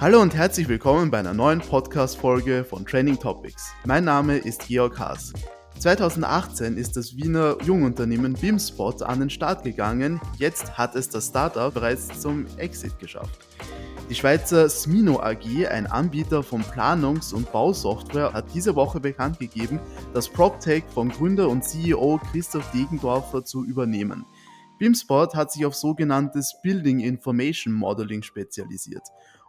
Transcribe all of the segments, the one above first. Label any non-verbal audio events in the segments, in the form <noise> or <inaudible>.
Hallo und herzlich willkommen bei einer neuen Podcast-Folge von Training Topics. Mein Name ist Georg Haas. 2018 ist das Wiener Jungunternehmen BIMSpot an den Start gegangen. Jetzt hat es das Startup bereits zum Exit geschafft. Die Schweizer Smino AG, ein Anbieter von Planungs- und Bausoftware, hat diese Woche bekannt gegeben, das PropTech von Gründer und CEO Christoph Degendorfer zu übernehmen. BIMSpot hat sich auf sogenanntes Building Information Modeling spezialisiert.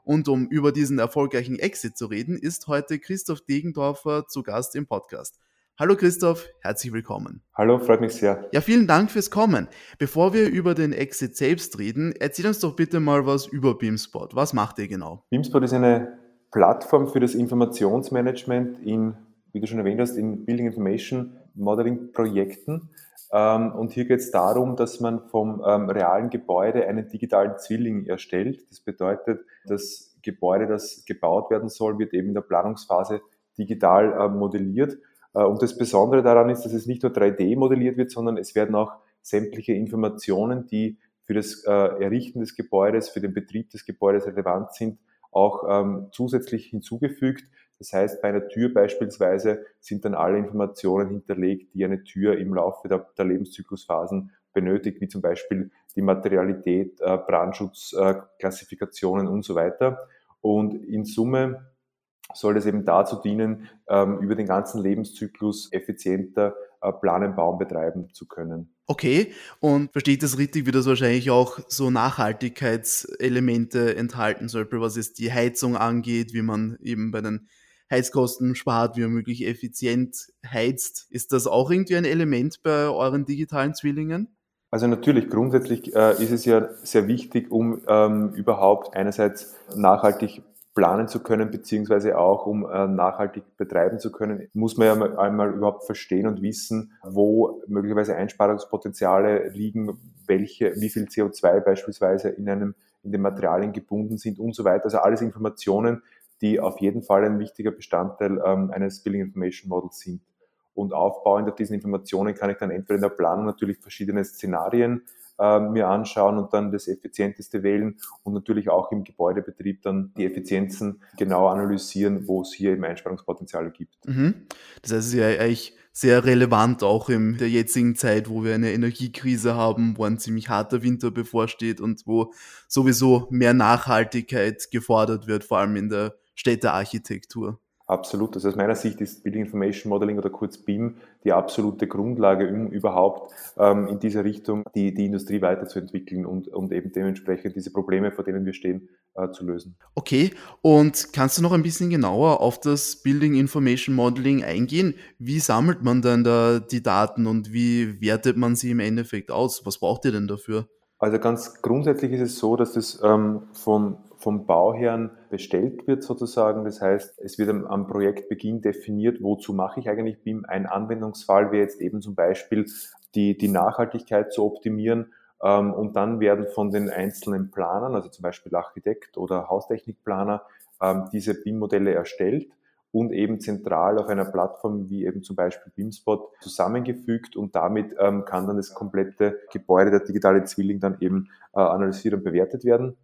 Und um über diesen erfolgreichen Exit zu reden, ist heute Christoph Degendorfer zu Gast im Podcast. Hallo Christoph, herzlich willkommen. Hallo, freut mich sehr. Ja, vielen Dank fürs Kommen. Bevor wir über den Exit selbst reden, erzähl uns doch bitte mal was über Beamspot. Was macht ihr genau? Beamspot ist eine Plattform für das Informationsmanagement in, wie du schon erwähnt hast, in Building Information Modeling Projekten. Ähm, und hier geht es darum, dass man vom ähm, realen Gebäude einen digitalen Zwilling erstellt. Das bedeutet, das Gebäude, das gebaut werden soll, wird eben in der Planungsphase digital äh, modelliert äh, und das Besondere daran ist, dass es nicht nur 3D modelliert wird, sondern es werden auch sämtliche Informationen, die für das äh, Errichten des Gebäudes, für den Betrieb des Gebäudes relevant sind, auch ähm, zusätzlich hinzugefügt. Das heißt, bei einer Tür beispielsweise sind dann alle Informationen hinterlegt, die eine Tür im Laufe der, der Lebenszyklusphasen benötigt, wie zum Beispiel die Materialität, äh, Brandschutz, äh, und so weiter. Und in Summe soll es eben dazu dienen, ähm, über den ganzen Lebenszyklus effizienter äh, planen, bauen, betreiben zu können. Okay, und verstehe ich das richtig, wie das wahrscheinlich auch so Nachhaltigkeitselemente enthalten soll, was es die Heizung angeht, wie man eben bei den Heizkosten spart, wie man möglich effizient heizt. Ist das auch irgendwie ein Element bei euren digitalen Zwillingen? Also natürlich, grundsätzlich äh, ist es ja sehr wichtig, um ähm, überhaupt einerseits nachhaltig planen zu können, beziehungsweise auch um äh, nachhaltig betreiben zu können, muss man ja mal, einmal überhaupt verstehen und wissen, wo möglicherweise Einsparungspotenziale liegen, welche, wie viel CO2 beispielsweise in einem, in den Materialien gebunden sind und so weiter. Also alles Informationen, die auf jeden Fall ein wichtiger Bestandteil ähm, eines Billing Information Models sind. Und aufbauend auf diesen Informationen kann ich dann entweder in der Planung natürlich verschiedene Szenarien äh, mir anschauen und dann das effizienteste wählen und natürlich auch im Gebäudebetrieb dann die Effizienzen genau analysieren, wo es hier eben Einsparungspotenziale gibt. Mhm. Das heißt, es ist ja eigentlich sehr relevant auch in der jetzigen Zeit, wo wir eine Energiekrise haben, wo ein ziemlich harter Winter bevorsteht und wo sowieso mehr Nachhaltigkeit gefordert wird, vor allem in der Städtearchitektur. Absolut. Also aus meiner Sicht ist Building Information Modeling oder kurz BIM die absolute Grundlage, um überhaupt ähm, in dieser Richtung die, die Industrie weiterzuentwickeln und, und eben dementsprechend diese Probleme, vor denen wir stehen, äh, zu lösen. Okay, und kannst du noch ein bisschen genauer auf das Building Information Modeling eingehen? Wie sammelt man denn da die Daten und wie wertet man sie im Endeffekt aus? Was braucht ihr denn dafür? Also ganz grundsätzlich ist es so, dass das ähm, vom vom Bauherrn bestellt wird sozusagen. Das heißt, es wird am, Projektbeginn definiert, wozu mache ich eigentlich BIM. Ein Anwendungsfall wäre jetzt eben zum Beispiel die, die Nachhaltigkeit zu optimieren. Ähm, und dann werden von den einzelnen Planern, also zum Beispiel Architekt oder Haustechnikplaner, ähm, diese BIM-Modelle erstellt und eben zentral auf einer Plattform wie eben zum Beispiel BIMspot zusammengefügt und damit ähm, kann dann das komplette Gebäude, der digitale Zwilling dann eben äh, analysiert und bewertet werden.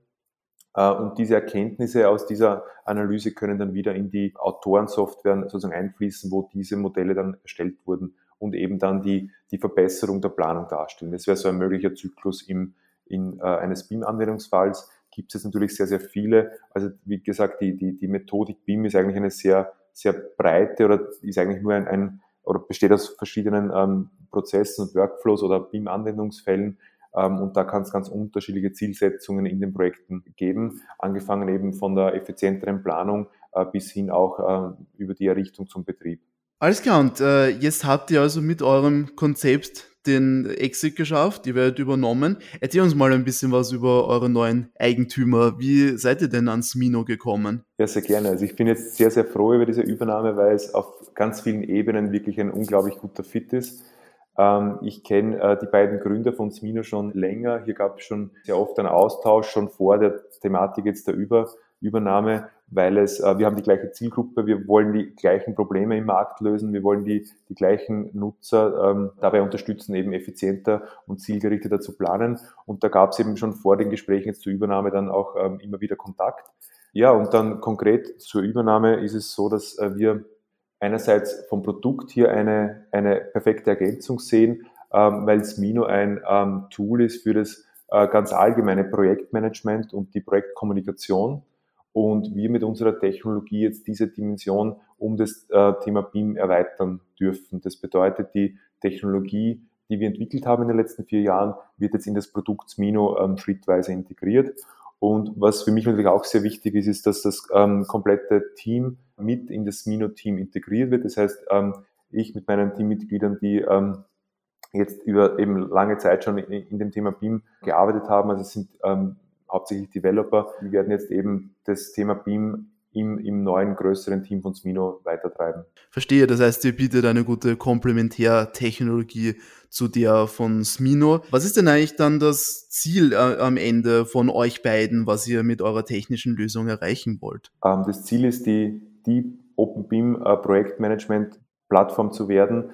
Äh, und diese Erkenntnisse aus dieser Analyse können dann wieder in die Autorensoftware sozusagen einfließen, wo diese Modelle dann erstellt wurden und eben dann die, die Verbesserung der Planung darstellen. Das wäre so ein möglicher Zyklus im, in, äh, eines BIM-Anwendungsfalls. Gibt es natürlich sehr, sehr viele. Also wie gesagt, die, die, die Methodik BIM ist eigentlich eine sehr, sehr breite oder ist eigentlich nur ein, ein oder besteht aus verschiedenen ähm, Prozessen und Workflows oder BIM-Anwendungsfällen und da kann es ganz unterschiedliche Zielsetzungen in den Projekten geben, angefangen eben von der effizienteren Planung äh, bis hin auch äh, über die Errichtung zum Betrieb. Alles klar, und äh, jetzt habt ihr also mit eurem Konzept den Exit geschafft, ihr werdet übernommen. Erzähl uns mal ein bisschen was über eure neuen Eigentümer. Wie seid ihr denn ans Mino gekommen? Ja, sehr gerne. Also ich bin jetzt sehr, sehr froh über diese Übernahme, weil es auf ganz vielen Ebenen wirklich ein unglaublich guter Fit ist. Ähm, ich kenne äh, die beiden Gründer von Smino schon länger. Hier gab es schon sehr oft einen Austausch, schon vor der Thematik jetzt der Über Übernahme, weil es, äh, wir haben die gleiche Zielgruppe, wir wollen die gleichen Probleme im Markt lösen, wir wollen die, die gleichen Nutzer ähm, dabei unterstützen, eben effizienter und zielgerichteter zu planen. Und da gab es eben schon vor den Gesprächen jetzt zur Übernahme dann auch ähm, immer wieder Kontakt. Ja, und dann konkret zur Übernahme ist es so, dass äh, wir einerseits vom Produkt hier eine, eine perfekte Ergänzung sehen, ähm, weil Smino ein ähm, Tool ist für das äh, ganz allgemeine Projektmanagement und die Projektkommunikation und wir mit unserer Technologie jetzt diese Dimension um das äh, Thema BIM erweitern dürfen. Das bedeutet, die Technologie, die wir entwickelt haben in den letzten vier Jahren, wird jetzt in das Produkt Smino ähm, schrittweise integriert und was für mich natürlich auch sehr wichtig ist, ist, dass das ähm, komplette Team mit in das Mino-Team integriert wird. Das heißt, ähm, ich mit meinen Teammitgliedern, die ähm, jetzt über eben lange Zeit schon in, in dem Thema BIM gearbeitet haben, also es sind ähm, hauptsächlich Developer, die werden jetzt eben das Thema BIM im, im neuen größeren Team von Smino weitertreiben. Verstehe, das heißt, ihr bietet eine gute Komplementärtechnologie zu der von Smino. Was ist denn eigentlich dann das Ziel äh, am Ende von euch beiden, was ihr mit eurer technischen Lösung erreichen wollt? Ähm, das Ziel ist, die, die OpenBeam äh, Projektmanagement Plattform zu werden.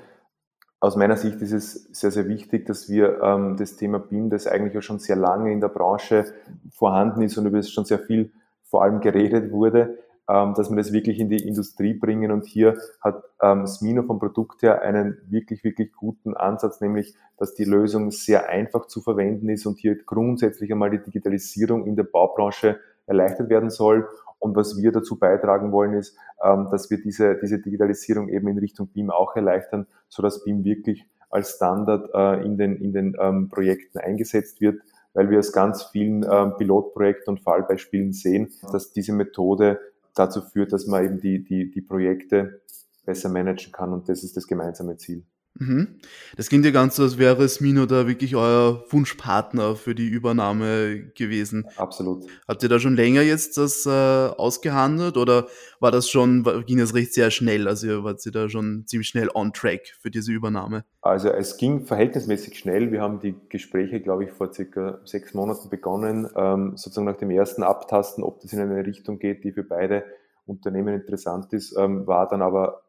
Aus meiner Sicht ist es sehr, sehr wichtig, dass wir ähm, das Thema BIM, das eigentlich ja schon sehr lange in der Branche vorhanden ist und über das schon sehr viel vor allem geredet wurde, dass wir das wirklich in die Industrie bringen. Und hier hat ähm, Smino vom Produkt her einen wirklich, wirklich guten Ansatz, nämlich, dass die Lösung sehr einfach zu verwenden ist und hier grundsätzlich einmal die Digitalisierung in der Baubranche erleichtert werden soll. Und was wir dazu beitragen wollen, ist, ähm, dass wir diese, diese Digitalisierung eben in Richtung BIM auch erleichtern, so dass BIM wirklich als Standard äh, in den, in den ähm, Projekten eingesetzt wird, weil wir aus ganz vielen ähm, Pilotprojekten und Fallbeispielen sehen, dass diese Methode dazu führt, dass man eben die, die, die Projekte besser managen kann und das ist das gemeinsame Ziel. Mhm. Das klingt ja ganz so, als wäre Smino da wirklich euer Wunschpartner für die Übernahme gewesen. Absolut. Habt ihr da schon länger jetzt das äh, ausgehandelt oder war das schon, ging das recht sehr schnell? Also ihr wart ihr da schon ziemlich schnell on track für diese Übernahme? Also es ging verhältnismäßig schnell. Wir haben die Gespräche, glaube ich, vor circa sechs Monaten begonnen, ähm, sozusagen nach dem ersten Abtasten, ob das in eine Richtung geht, die für beide Unternehmen interessant ist, ähm, war dann aber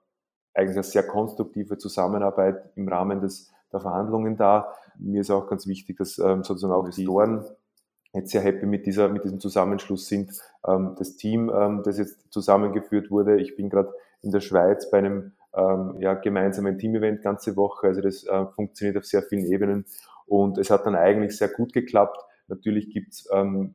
eigentlich eine sehr konstruktive Zusammenarbeit im Rahmen des, der Verhandlungen da. Mir ist auch ganz wichtig, dass ähm, sozusagen auch die Investoren jetzt sehr happy mit, dieser, mit diesem Zusammenschluss sind. Ähm, das Team, ähm, das jetzt zusammengeführt wurde, ich bin gerade in der Schweiz bei einem ähm, ja, gemeinsamen Team-Event ganze Woche. Also das äh, funktioniert auf sehr vielen Ebenen und es hat dann eigentlich sehr gut geklappt. Natürlich gibt's ähm,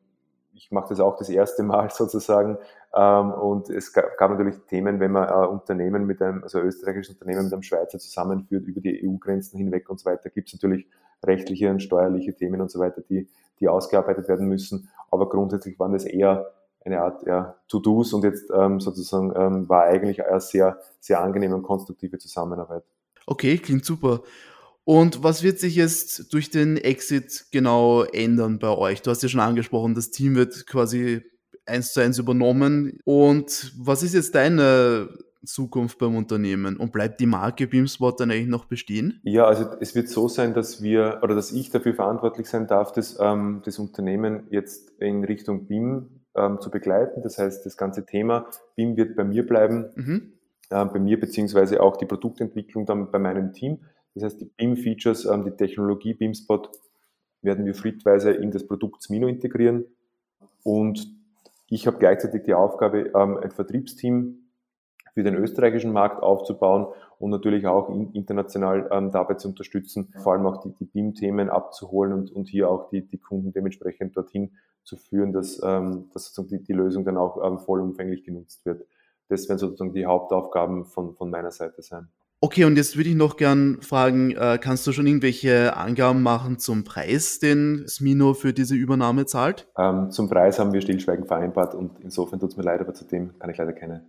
ich mache das auch das erste Mal <laughs> sozusagen. Ähm, und es gab, natürlich Themen, wenn man äh, Unternehmen mit einem, also österreichisches Unternehmen mit einem Schweizer zusammenführt über die EU-Grenzen hinweg und so weiter, gibt es natürlich rechtliche und steuerliche Themen und so weiter, die, die ausgearbeitet werden müssen. Aber grundsätzlich waren das eher eine Art ja, To-Dos und jetzt ähm, sozusagen ähm, war eigentlich eine sehr, sehr angenehme und konstruktive Zusammenarbeit. Okay, klingt super. Und was wird sich jetzt durch den Exit genau ändern bei euch? Du hast ja schon angesprochen, das Team wird quasi eins zu eins übernommen. Und was ist jetzt deine Zukunft beim Unternehmen? Und bleibt die Marke BeamSpot dann eigentlich noch bestehen? Ja, also es wird so sein, dass wir oder dass ich dafür verantwortlich sein darf, das, ähm, das Unternehmen jetzt in Richtung BIM ähm, zu begleiten. Das heißt, das ganze Thema BIM wird bei mir bleiben, mhm. äh, bei mir beziehungsweise auch die Produktentwicklung dann bei meinem Team. Das heißt, die BIM-Features, ähm, die Technologie BIM-Spot werden wir schrittweise in das Produkt Smino integrieren. Und ich habe gleichzeitig die Aufgabe, ähm, ein Vertriebsteam für den österreichischen Markt aufzubauen und natürlich auch international ähm, dabei zu unterstützen, vor allem auch die, die BIM-Themen abzuholen und, und hier auch die, die Kunden dementsprechend dorthin zu führen, dass, dass sozusagen die, die Lösung dann auch vollumfänglich genutzt wird. Das werden sozusagen die Hauptaufgaben von, von meiner Seite sein. Okay, und jetzt würde ich noch gern fragen, äh, kannst du schon irgendwelche Angaben machen zum Preis, den Smino für diese Übernahme zahlt? Ähm, zum Preis haben wir stillschweigend vereinbart und insofern tut es mir leid, aber zu dem kann ich leider keine,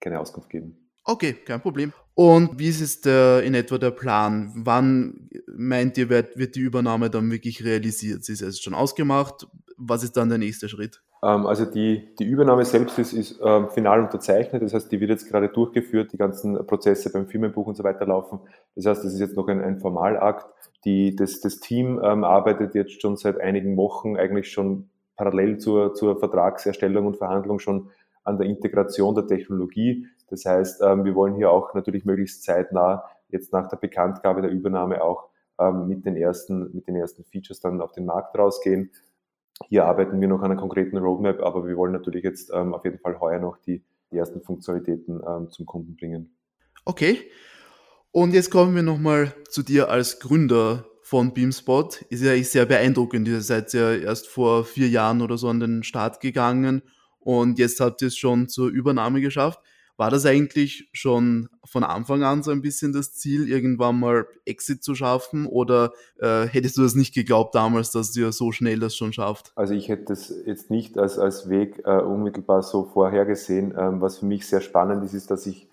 keine Auskunft geben. Okay, kein Problem. Und wie ist es der, in etwa der Plan? Wann meint ihr, wird, wird die Übernahme dann wirklich realisiert? Sie ist es schon ausgemacht? Was ist dann der nächste Schritt? Ähm, also die, die Übernahme selbst ist, ist ähm, final unterzeichnet, das heißt, die wird jetzt gerade durchgeführt, die ganzen Prozesse beim Firmenbuch und so weiter laufen. Das heißt, das ist jetzt noch ein, ein Formalakt. Die, das, das Team ähm, arbeitet jetzt schon seit einigen Wochen eigentlich schon parallel zur, zur Vertragserstellung und Verhandlung schon an der Integration der Technologie. Das heißt, ähm, wir wollen hier auch natürlich möglichst zeitnah jetzt nach der Bekanntgabe der Übernahme auch ähm, mit den ersten, mit den ersten Features dann auf den Markt rausgehen hier arbeiten wir noch an einer konkreten Roadmap, aber wir wollen natürlich jetzt ähm, auf jeden Fall heuer noch die, die ersten Funktionalitäten ähm, zum Kunden bringen. Okay. Und jetzt kommen wir nochmal zu dir als Gründer von Beamspot. Ist ja sehr beeindruckend. Ihr seid ja erst vor vier Jahren oder so an den Start gegangen und jetzt habt ihr es schon zur Übernahme geschafft. War das eigentlich schon von Anfang an so ein bisschen das Ziel, irgendwann mal Exit zu schaffen? Oder äh, hättest du das nicht geglaubt damals, dass ihr so schnell das schon schafft? Also ich hätte das jetzt nicht als, als Weg äh, unmittelbar so vorhergesehen. Ähm, was für mich sehr spannend ist, ist, dass ich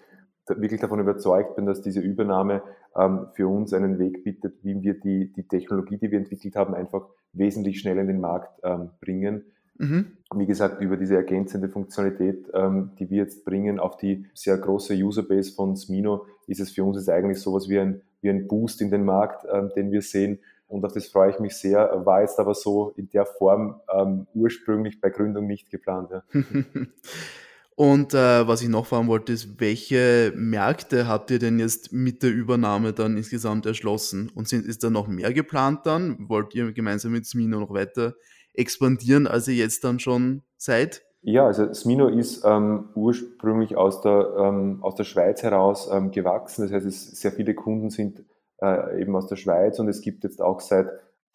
wirklich davon überzeugt bin, dass diese Übernahme ähm, für uns einen Weg bietet, wie wir die, die Technologie, die wir entwickelt haben, einfach wesentlich schneller in den Markt ähm, bringen Mhm. Wie gesagt, über diese ergänzende Funktionalität, ähm, die wir jetzt bringen auf die sehr große Userbase von Smino, ist es für uns jetzt eigentlich sowas wie ein, wie ein Boost in den Markt, ähm, den wir sehen. Und auf das freue ich mich sehr. War jetzt aber so in der Form ähm, ursprünglich bei Gründung nicht geplant. Ja. <laughs> Und äh, was ich noch fragen wollte, ist, welche Märkte habt ihr denn jetzt mit der Übernahme dann insgesamt erschlossen? Und sind, ist da noch mehr geplant dann? Wollt ihr gemeinsam mit Smino noch weiter expandieren, als ihr jetzt dann schon seid? Ja, also Smino ist ähm, ursprünglich aus der, ähm, aus der Schweiz heraus ähm, gewachsen. Das heißt, es, sehr viele Kunden sind äh, eben aus der Schweiz und es gibt jetzt auch seit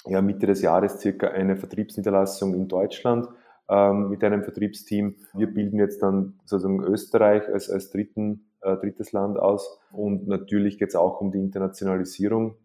ja, Mitte des Jahres circa eine Vertriebsniederlassung in Deutschland ähm, mit einem Vertriebsteam. Wir bilden jetzt dann sozusagen Österreich als, als dritten, äh, drittes Land aus und natürlich geht es auch um die Internationalisierung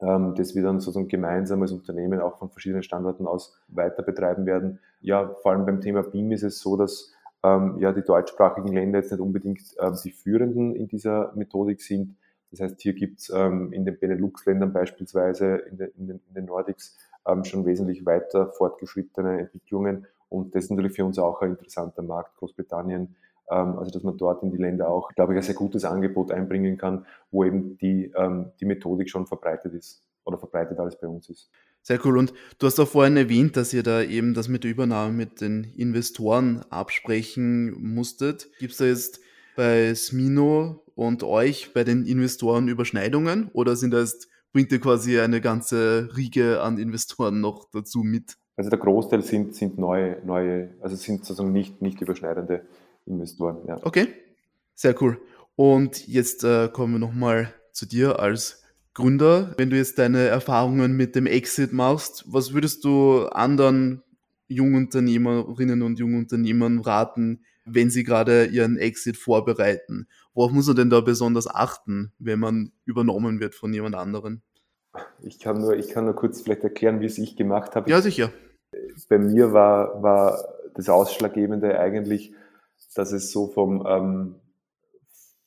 ähm, das wir dann sozusagen gemeinsam als Unternehmen auch von verschiedenen Standorten aus weiter betreiben werden. Ja, vor allem beim Thema BIM ist es so, dass ähm, ja die deutschsprachigen Länder jetzt nicht unbedingt ähm, die führenden in dieser Methodik sind. Das heißt, hier gibt es ähm, in den Benelux-Ländern beispielsweise, in, de, in, den, in den Nordics, ähm, schon wesentlich weiter fortgeschrittene Entwicklungen. Und das ist natürlich für uns auch ein interessanter Markt, Großbritannien, also dass man dort in die Länder auch, glaube ich, ein sehr gutes Angebot einbringen kann, wo eben die, ähm, die Methodik schon verbreitet ist oder verbreitet alles bei uns ist. Sehr cool. Und du hast auch vorhin erwähnt, dass ihr da eben das mit der Übernahme mit den Investoren absprechen musstet. Gibt es da jetzt bei Smino und euch bei den Investoren Überschneidungen oder sind da jetzt, bringt ihr quasi eine ganze Riege an Investoren noch dazu mit? Also der Großteil sind, sind neue, neue, also sind sozusagen nicht, nicht überschneidende Investoren. Ja. Okay, sehr cool. Und jetzt äh, kommen wir nochmal zu dir als Gründer. Wenn du jetzt deine Erfahrungen mit dem Exit machst, was würdest du anderen Jungunternehmerinnen und Jungunternehmern raten, wenn sie gerade ihren Exit vorbereiten? Worauf muss man denn da besonders achten, wenn man übernommen wird von jemand anderen? Ich kann nur, ich kann nur kurz vielleicht erklären, wie es ich gemacht habe. Ja, sicher. Bei mir war, war das Ausschlaggebende eigentlich, dass es so vom, ähm,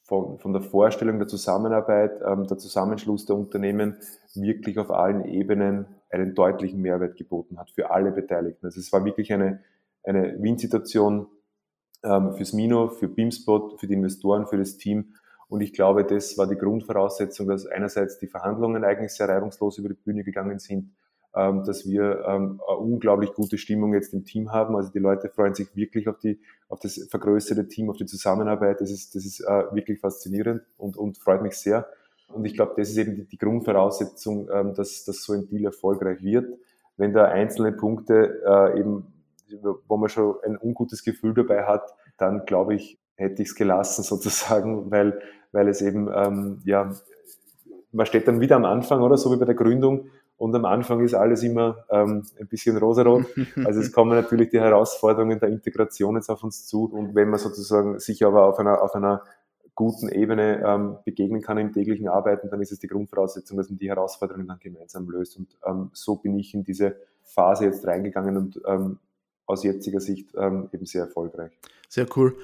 von, von der Vorstellung der Zusammenarbeit, ähm, der Zusammenschluss der Unternehmen wirklich auf allen Ebenen einen deutlichen Mehrwert geboten hat für alle Beteiligten. Also es war wirklich eine, eine Win-Situation ähm, fürs Mino, für Beamspot, für die Investoren, für das Team. Und ich glaube, das war die Grundvoraussetzung, dass einerseits die Verhandlungen eigentlich sehr reibungslos über die Bühne gegangen sind ähm, dass wir ähm, eine unglaublich gute Stimmung jetzt im Team haben. Also die Leute freuen sich wirklich auf, die, auf das vergrößerte Team, auf die Zusammenarbeit. Das ist, das ist äh, wirklich faszinierend und, und freut mich sehr. Und ich glaube, das ist eben die, Grundvoraussetzung, ähm, dass, dass so ein Deal erfolgreich wird. Wenn da einzelne Punkte äh, eben, wo man schon ein ungutes Gefühl dabei hat, dann glaube ich, hätte ich es gelassen <laughs> sozusagen, weil, weil es eben, ja, man steht dann wieder am Anfang, oder so wie bei der Gründung und am Anfang ist alles immer ähm, ein bisschen rosarot. <laughs> Also es kommen natürlich die Herausforderungen der Integration jetzt auf uns zu. Und wenn man sozusagen sich aber auf einer, auf einer guten Ebene ähm, begegnen kann im täglichen Arbeiten, dann ist es die Grundvoraussetzung, dass man die Herausforderungen dann gemeinsam löst. Und ähm, so bin ich in diese Phase jetzt reingegangen und ähm, aus jetziger Sicht ähm, eben sehr erfolgreich. Sehr cool.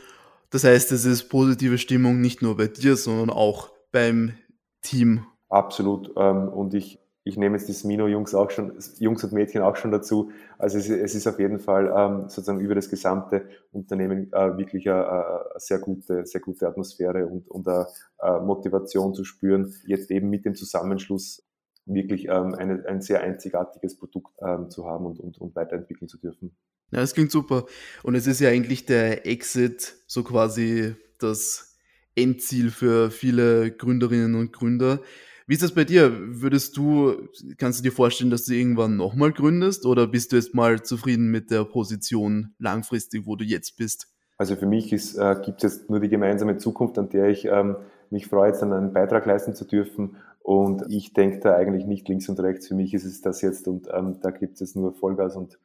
Das heißt, es ist positive Stimmung nicht nur bei dir, sondern auch beim Team. Absolut. Ähm, und ich ich nehme jetzt die Smino-Jungs auch schon, Jungs und Mädchen auch schon dazu. Also es, es ist auf jeden Fall ähm, sozusagen über das gesamte Unternehmen äh, wirklich eine, eine, sehr gute, sehr gute Atmosphäre und, und eine, eine Motivation zu spüren, jetzt eben mit dem Zusammenschluss wirklich ähm, eine, ein sehr einzigartiges Produkt ähm, zu haben und, und, und weiterentwickeln zu dürfen. Ja, das klingt super. Und es ist ja eigentlich der Exit so quasi das Endziel für viele Gründerinnen und Gründer. Wie ist das bei dir? Würdest du, kannst du dir vorstellen, dass du irgendwann nochmal gründest oder bist du jetzt mal zufrieden mit der Position langfristig, wo du jetzt bist? Also für mich äh, gibt es jetzt nur die gemeinsame Zukunft, an der ich ähm, mich freue, jetzt einen Beitrag leisten zu dürfen. Und ich denke da eigentlich nicht links und rechts. Für mich ist es das jetzt und ähm, da gibt es nur Vollgas und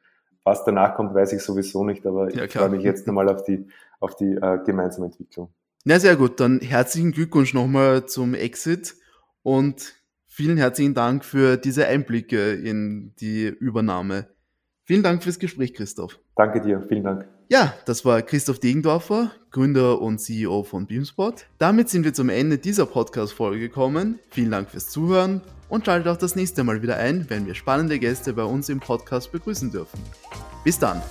was danach kommt, weiß ich sowieso nicht, aber ja, ich freue mich jetzt nochmal auf die, auf die äh, gemeinsame Entwicklung. Na sehr gut, dann herzlichen Glückwunsch nochmal zum Exit und vielen herzlichen Dank für diese Einblicke in die Übernahme. Vielen Dank fürs Gespräch, Christoph. Danke dir, vielen Dank. Ja, das war Christoph Degendorfer, Gründer und CEO von Beamspot. Damit sind wir zum Ende dieser Podcast-Folge gekommen. Vielen Dank fürs Zuhören und schaltet auch das nächste Mal wieder ein, wenn wir spannende Gäste bei uns im Podcast begrüßen dürfen. Bis dann!